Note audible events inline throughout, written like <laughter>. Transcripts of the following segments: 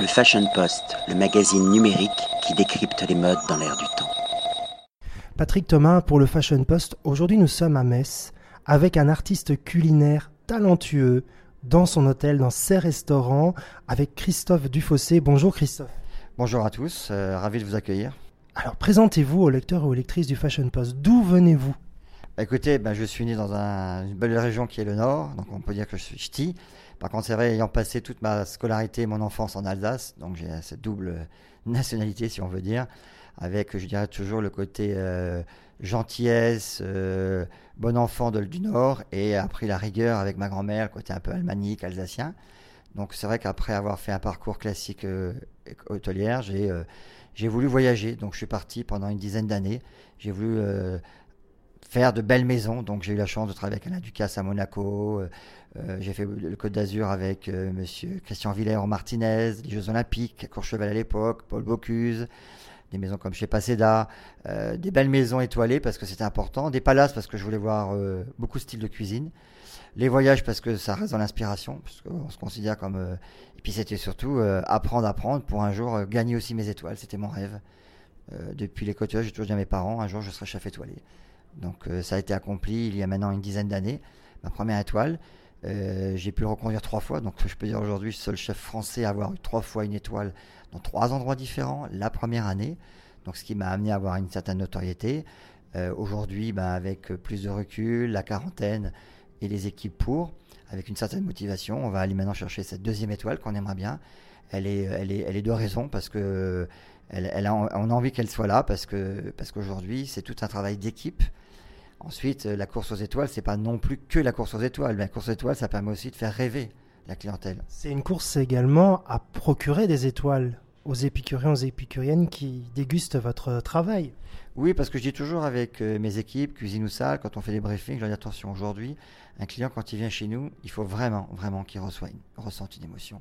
Le Fashion Post, le magazine numérique qui décrypte les modes dans l'air du temps. Patrick Thomas pour le Fashion Post. Aujourd'hui, nous sommes à Metz avec un artiste culinaire talentueux dans son hôtel, dans ses restaurants, avec Christophe Dufossé. Bonjour Christophe. Bonjour à tous, euh, ravi de vous accueillir. Alors présentez-vous aux lecteurs et aux lectrices du Fashion Post. D'où venez-vous? Bah, écoutez, ben, je suis né dans un- une belle région qui est le Nord, donc on peut dire que je suis ch'ti. Par contre, c'est vrai, ayant passé toute ma scolarité et mon enfance en Alsace, donc j'ai cette double <laughs> nationalité, si on veut dire, avec, je dirais, toujours le côté euh, gentillesse, euh, bon enfant de- du Nord, et appris la rigueur avec ma grand-mère, le côté un peu almanique, alsacien. Donc c'est vrai qu'après avoir fait un parcours classique euh, hôtelière, j'ai euh, voulu voyager. Donc je suis parti pendant une dizaine d'années. J'ai voulu euh, faire de belles maisons. Donc j'ai eu la chance de travailler avec Alain Ducasse à Monaco. Euh, euh, j'ai fait le Côte d'Azur avec euh, Monsieur Christian Villers au Martinez, les Jeux Olympiques, Courchevel à l'époque, Paul Bocuse, des maisons comme chez Paseda, euh, des belles maisons étoilées parce que c'était important, des palaces parce que je voulais voir beaucoup de styles de cuisine, les voyages parce que ça reste dans l'inspiration, parce qu'on se considère comme... et puis c'était surtout apprendre, apprendre pour un jour gagner aussi mes étoiles, c'était mon rêve. Depuis les côtes, j'ai toujours dit à mes parents, un jour je serai chef étoilé. Donc euh, ça a été accompli il y a maintenant une dizaine d'années, ma première étoile. Euh, j'ai pu le reconduire trois fois, donc je peux dire aujourd'hui seul chef français à avoir eu trois fois une étoile dans trois endroits différents la première année. Donc ce qui m'a amené à avoir une certaine notoriété. Euh, aujourd'hui, ben, avec plus de recul, la quarantaine et les équipes pour, avec une certaine motivation, on va aller maintenant chercher cette deuxième étoile qu'on aimerait bien. Elle est, elle est, elle est de raison parce que elle, a, on a envie qu'elle soit là parce que parce qu'aujourd'hui c'est tout un travail d'équipe. Ensuite, euh, la course aux étoiles, c'est pas non plus que la course aux étoiles. Mais la course aux étoiles, ça permet aussi de faire rêver la clientèle. C'est une course également à procurer des étoiles aux épicuriens, aux épicuriennes qui dégustent votre travail. Oui, parce que je dis toujours avec euh, mes équipes, cuisine ou salle, quand on fait des briefings, je leur dis attention, aujourd'hui, un client, quand il vient chez nous, il faut vraiment, vraiment qu'il ressente une émotion.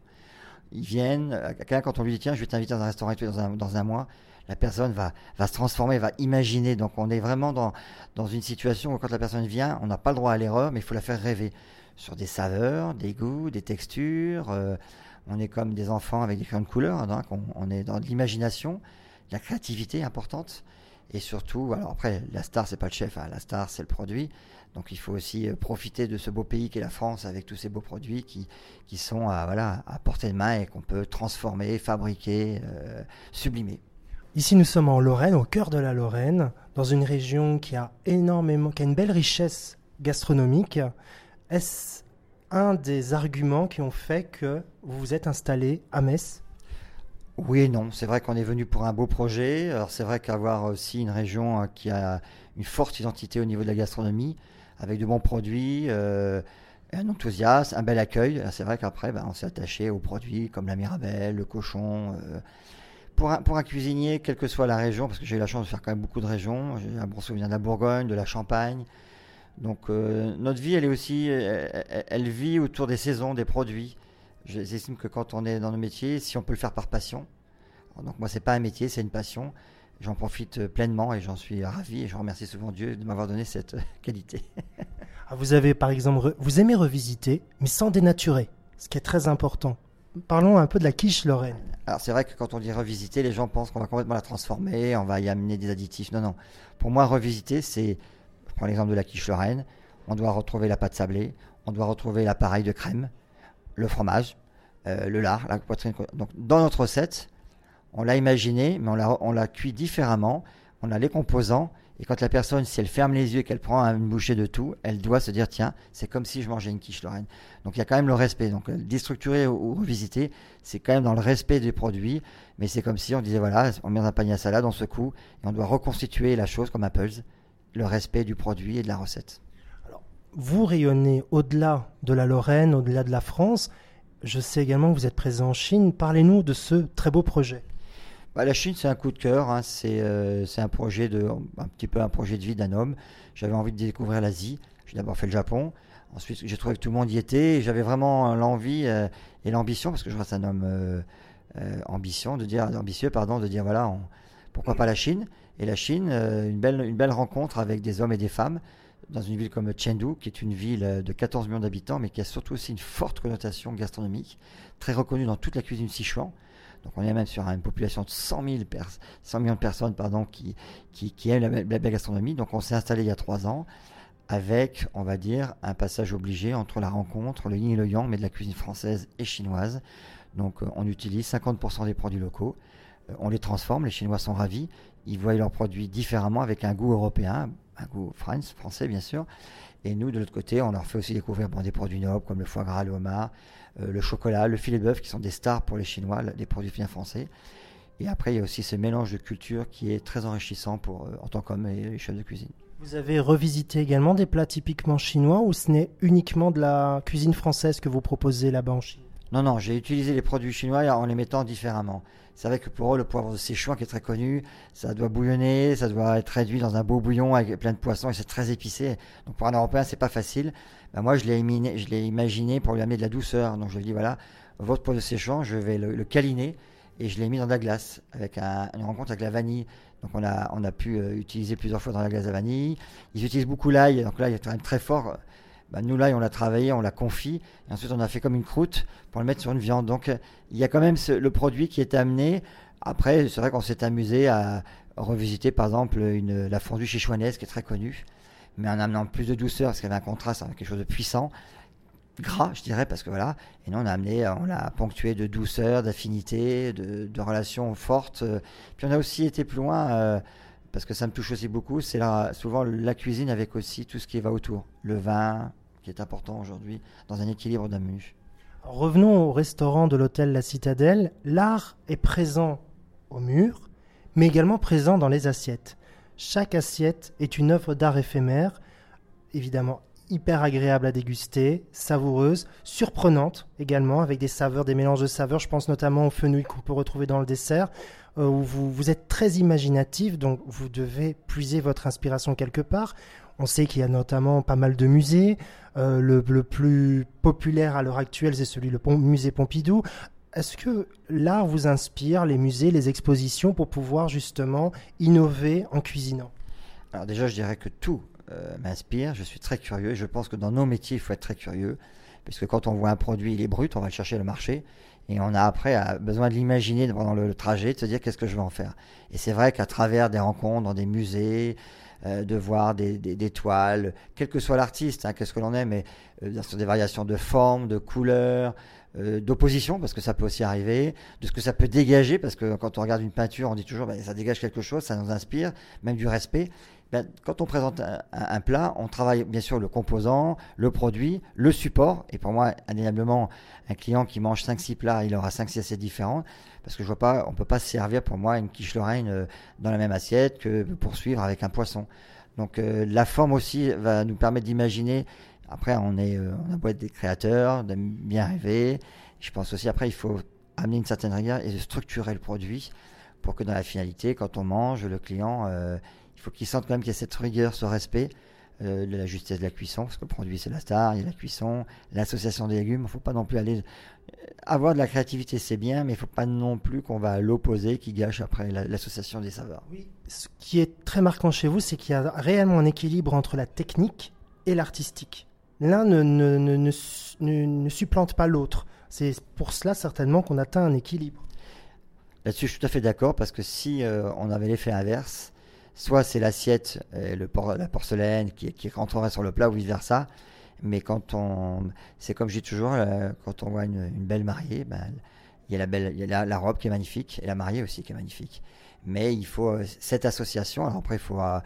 Ils viennent, euh, quand on lui dit tiens, je vais t'inviter dans un restaurant dans un, dans un mois, la personne va, se transformer, va imaginer. Donc on est vraiment dans, dans une situation où quand la personne vient, on n'a pas le droit à l'erreur, mais il faut la faire rêver sur des saveurs, des goûts, des textures. euh, on est comme des enfants avec des crayons de couleur, donc on, est dans de l'imagination, la créativité importante. Et surtout, alors après, la star, c'est pas le chef, hein, la star, c'est le produit. Donc il faut aussi euh, profiter de ce beau pays qu'est la France avec tous ces beaux produits qui, qui sont à, voilà, à portée de main et qu'on peut transformer, fabriquer, euh, sublimer. Ici, nous sommes en Lorraine, au cœur de la Lorraine, dans une région qui a énormément, qui a une belle richesse gastronomique. Est-ce un des arguments qui ont fait que vous vous êtes installé à Metz Oui et non. C'est vrai qu'on est venu pour un beau projet. Alors c'est vrai qu'avoir aussi une région euh, qui a une forte identité au niveau de la gastronomie, avec de bons produits, euh, un enthousiasme, un bel accueil. C'est vrai qu'après, ben, on s'est attaché aux produits comme la mirabelle, le cochon. euh. Pour, un, pour un cuisinier, quelle que soit la région, parce que j'ai eu la chance de faire quand même beaucoup de régions, j'ai un bon souvenir de la Bourgogne, de la Champagne. Donc euh, notre vie, elle est aussi, elle, elle- vit autour des saisons, des produits. J'estime que quand on est dans nos métiers, si on peut le faire par passion, donc moi c'est pas un métier, c'est une passion. J'en profite euh, pleinement et j'en suis ravi et je remercie souvent Dieu de m'avoir donné cette euh, <laughs> qualité. Ah, Vous avez par exemple, vous aimez revisiter, mais sans dénaturer, ce qui est très important. Parlons un peu de la quiche lorraine. Alors c'est vrai que quand on dit revisiter, les gens pensent qu'on va complètement la transformer, on va y amener des additifs. Non, non. Pour moi, revisiter, c'est, prends l'exemple de la quiche lorraine, on doit retrouver la pâte sablée, on doit retrouver l'appareil de crème, le fromage, euh, le lard, la poitrine. Donc dans notre recette, on l'a imaginé, mais on l'a, on l'a cuit différemment, on a les composants, et quand la personne, si elle ferme les yeux et qu'elle prend une bouchée de tout, elle doit se dire, tiens, c'est comme si je mangeais une quiche lorraine. Donc il y a quand même le respect. Donc euh, déstructurer ou, revisiter, c'est quand même dans le respect des produits, mais c'est comme si on disait, voilà, on met un panier à salade, on secoue, et on doit reconstituer la chose comme un puzzle, le respect du produit et de la recette. Vous rayonnez au-delà de la Lorraine, au-delà de la France. Je sais également que vous êtes présent en Chine. Parlez-nous de ce très beau projet. Bah, la Chine, c'est un coup de cœur. hein. C'est euh, c'est un projet de, un petit peu un projet de vie d'un homme. J'avais envie de découvrir l'Asie. J'ai d'abord fait le Japon. Ensuite, j'ai trouvé que tout le monde y était. J'avais vraiment l'envie euh, et l'ambition, parce que je reste un homme euh, euh, ambition, de dire ambitieux, pardon, de dire voilà, on- pourquoi pas la Chine Et la Chine, euh, une belle, rencontre avec des hommes et des femmes dans une ville comme Chengdu, qui est une ville euh, de 14 millions d'habitants, mais qui a surtout aussi une forte connotation gastronomique, très reconnue dans toute la cuisine Sichuan. Donc on est même sur une population de 100, 000 100 millions de personnes pardon, qui, aiment la, belle gastronomie. Donc on s'est installé il y a trois ans avec, on va dire, un passage obligé entre la rencontre, le yin et le yang, mais de la cuisine française et chinoise. Donc euh, on utilise 50% des produits locaux, on les transforme, les Chinois sont ravis, ils voient leurs produits différemment avec un goût européen, un goût français bien sûr. Et nous, de l'autre côté, on leur fait aussi découvrir des produits nobles comme le foie gras, le homard, euh, le chocolat, le filet de bœuf, qui sont des stars pour les Chinois, des produits bien français. Et après, il y a aussi ce mélange de cultures qui est très enrichissant pour, en tant qu'homme et les chefs de cuisine. Vous avez revisité également des plats typiquement chinois ou ce n'est uniquement de la cuisine française que vous proposez là-bas en Chine? Non, non, j'ai utilisé les produits chinois en les mettant différemment. C'est vrai que pour eux, le poivre de Sichuan qui est très connu, ça doit bouillonner, ça doit être réduit dans un beau bouillon avec plein de poissons et c'est très épicé. Donc pour un Européen, c'est pas facile. Ben moi, je l'ai imaginé pour lui amener de la douceur. Donc je lui ai dit voilà, votre poivre de Sichuan, je vais le, câliner et je l'ai mis dans de la glace avec une rencontre avec la vanille. Donc on a, on a pu euh, utiliser plusieurs fois dans la glace à vanille. Ils utilisent beaucoup l'ail, donc là il est quand même très fort. Bah, nous l'ail on l'a travaillé, on l'a confit, et ensuite on a fait comme une croûte pour le mettre sur une viande. Donc euh, il y a quand même le produit qui est amené. Après c'est vrai qu'on s'est amusé à revisiter par exemple la fondue chichouanaise qui est très connue, mais en amenant plus de douceur parce qu'il y avait un contraste avec quelque chose de puissant gras, je dirais, parce que voilà. Et nous, on a amené, on l'a ponctué de douceur, d'affinité, de, relations fortes. Puis on a aussi été plus loin, euh, parce que ça me touche aussi beaucoup, c'est souvent la cuisine avec aussi tout ce qui va autour. Le vin, qui est important aujourd'hui, dans un équilibre d'un. Revenons au restaurant de l'hôtel La Citadelle. L'art est présent au mur, mais également présent dans les assiettes. Chaque assiette est une œuvre d'art éphémère, évidemment hyper agréable à déguster, savoureuse, surprenante également, avec des saveurs, des mélanges de saveurs. Je pense notamment au fenouil qu'on peut retrouver dans le dessert, où vous, vous êtes très imaginatif, donc vous devez puiser votre inspiration quelque part. On sait qu'il y a notamment pas mal de musées. Euh, le, plus populaire à l'heure actuelle, c'est celui le musée Pompidou. Est-ce que l'art vous inspire, les musées, les expositions, pour pouvoir justement innover en cuisinant? Alors déjà, je dirais que tout euh, m'inspire. Je suis très curieux et je pense que dans nos métiers, il faut être très curieux. Puisque quand on voit un produit, il est brut, on va le chercher le marché. Et on a après besoin de l'imaginer pendant le, trajet, de se dire qu'est-ce que je vais en faire? Et c'est vrai qu'à travers des rencontres dans des musées, euh, de voir des, toiles, quel que soit l'artiste, hein, qu'est-ce que l'on aime, mais euh, sur des variations de formes, de couleurs, d'opposition, parce que ça peut aussi arriver, de ce que ça peut dégager, parce que quand on regarde une peinture, on dit toujours, ben, ça dégage quelque chose, ça nous inspire, même du respect. Ben, quand on présente un, plat, on travaille bien sûr le composant, le produit, le support. Et pour moi, indéniablement, un client qui mange 5-6 plats, il aura 5-6 assiettes différentes. Parce que je vois pas, on peut pas se servir pour moi une quiche Lorraine euh, dans la même assiette que poursuivre avec un poisson. Donc euh, la forme aussi va nous permettre d'imaginer. Après, on est, euh, on a beau être des créateurs, de bien rêver. Je pense aussi après, il faut amener une certaine rigueur et structurer le produit pour que dans la finalité, quand on mange, le client il faut qu'ils sentent quand même qu'il y a cette rigueur, ce respect euh, de la justesse de la cuisson, parce que le produit c'est la star, il y a la cuisson, l'association des légumes, il ne faut pas non plus aller... Euh, avoir de la créativité c'est bien, mais il ne faut pas non plus qu'on va à l'opposé qui gâche après l'association des saveurs. Oui, ce qui est très marquant chez vous, c'est qu'il y a réellement un équilibre entre la technique et l'artistique. L'un ne, ne, ne, ne, supplante pas l'autre. C'est pour cela certainement qu'on atteint un équilibre. Là-dessus, je suis tout à fait d'accord, parce que si euh, on avait l'effet inverse, soit c'est l'assiette, le la porcelaine qui, qui, sur le plat ou vice versa. Mais quand on, c'est comme je dis toujours, euh, quand on voit une, belle mariée, ben, il y a, la, belle, il y a la, robe qui est magnifique et la mariée aussi qui est magnifique. Mais il faut euh, cette association. Alors après, il faut, euh,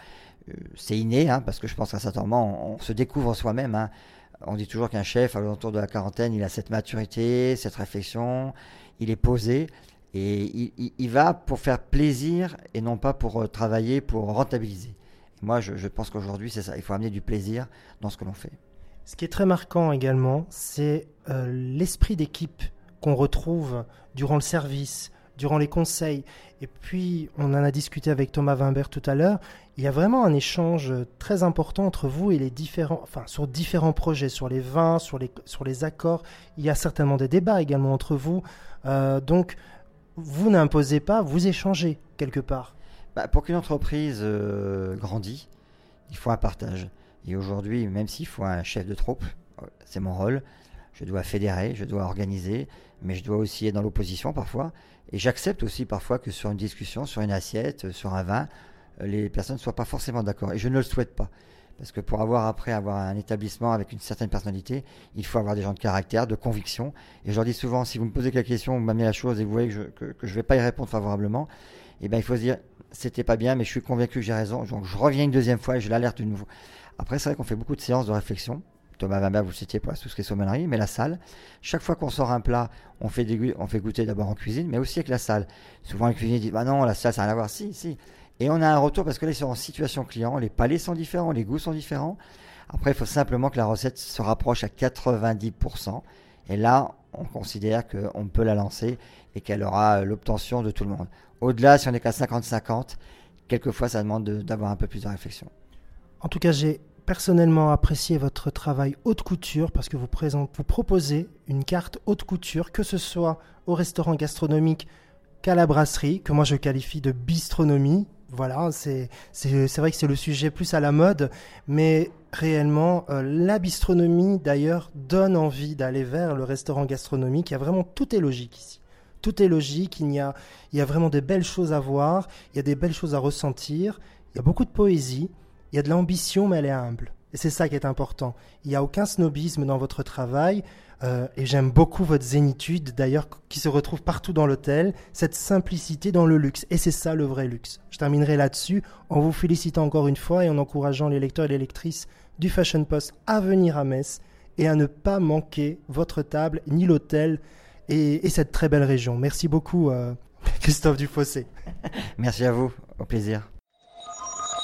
c'est inné, hein, parce que je pense qu'à certain moment, on, se découvre soi-même. Hein. On dit toujours qu'un chef, à l'entour de la quarantaine, il a cette maturité, cette réflexion, il est posé. Et il, va pour faire plaisir et non pas pour euh, travailler, pour rentabiliser. moi, je, pense qu'aujourd'hui, c'est ça. Il faut amener du plaisir dans ce que l'on fait. Ce qui est très marquant également, c'est euh, l'esprit d'équipe qu'on retrouve durant le service, durant les conseils. Et puis, on en a discuté avec Thomas Wimbert tout à l'heure. Il y a vraiment un échange très important entre vous et les différents, enfin, sur différents projets, sur les vins, sur les, sur les accords. Il y a certainement des débats également entre vous. Euh, donc, vous n'imposez pas, vous échangez quelque part. Bah, pour qu'une entreprise euh, grandisse, il faut un partage. Et aujourd'hui, même s'il faut un chef de troupe, euh, c'est mon rôle, Je dois fédérer, je dois organiser, mais je dois aussi être dans l'opposition parfois. Et j'accepte aussi parfois que sur une discussion, sur une assiette, sur un vin, les personnes ne soient pas forcément d'accord. Et je ne le souhaite pas. Parce que pour avoir après avoir un établissement avec une certaine personnalité, il faut avoir des gens de caractère, de conviction. Et je leur dis souvent, si vous me posez quelques questions, vous m'amenez la chose et vous voyez que je ne vais pas y répondre favorablement, eh ben, il faut se dire, c'était pas bien, mais je suis convaincu que j'ai raison. Donc je reviens une deuxième fois et je l'alerte de nouveau. Après, c'est vrai qu'on fait beaucoup de séances de réflexion. Thomas Wimber, vous le citiez pour tout ce mais la salle, chaque fois qu'on sort un plat, on fait, on fait goûter d'abord en cuisine, mais aussi avec la salle. Souvent, les cuisiniers disent, bah non, la salle, ça n'a rien à voir. Si, si. Et on a un retour parce que là, ils en situation client, les palais sont différents, les goûts sont différents. Après, il faut simplement que la recette se rapproche à 90%. Et là, on considère qu'on peut la lancer et qu'elle aura euh, l'obtention de tout le monde. Au-delà, si on est qu'à 50-50, quelquefois, ça demande d'avoir un peu plus de réflexion. En tout cas, j'ai personnellement apprécié votre travail haute couture parce que vous proposez une carte haute couture, que ce soit au restaurant gastronomique qu'à la brasserie, que moi je qualifie de bistronomie, voilà, c'est vrai que c'est le sujet plus à la mode, mais réellement, euh, la bistronomie d'ailleurs donne envie d'aller vers le restaurant gastronomique. Il y a vraiment tout est logique ici. Tout est logique, il y, a, il y a vraiment des belles choses à voir, il y a des belles choses à ressentir, il y a beaucoup de poésie, il y a de l'ambition, mais elle est humble. Et c'est ça qui est important. Il n'y a aucun snobisme dans votre travail. Euh, et j'aime beaucoup votre zénitude, d'ailleurs, qui se retrouve partout dans l'hôtel, cette simplicité dans le luxe. Et c'est ça le vrai luxe. Je terminerai là-dessus en vous félicitant encore une fois et en encourageant les lecteurs et les lectrices du Fashion Post à venir à Metz et à ne pas manquer votre table ni l'hôtel et, cette très belle région. Merci beaucoup, euh, <laughs> Christophe Dufossé. Merci à vous, au plaisir.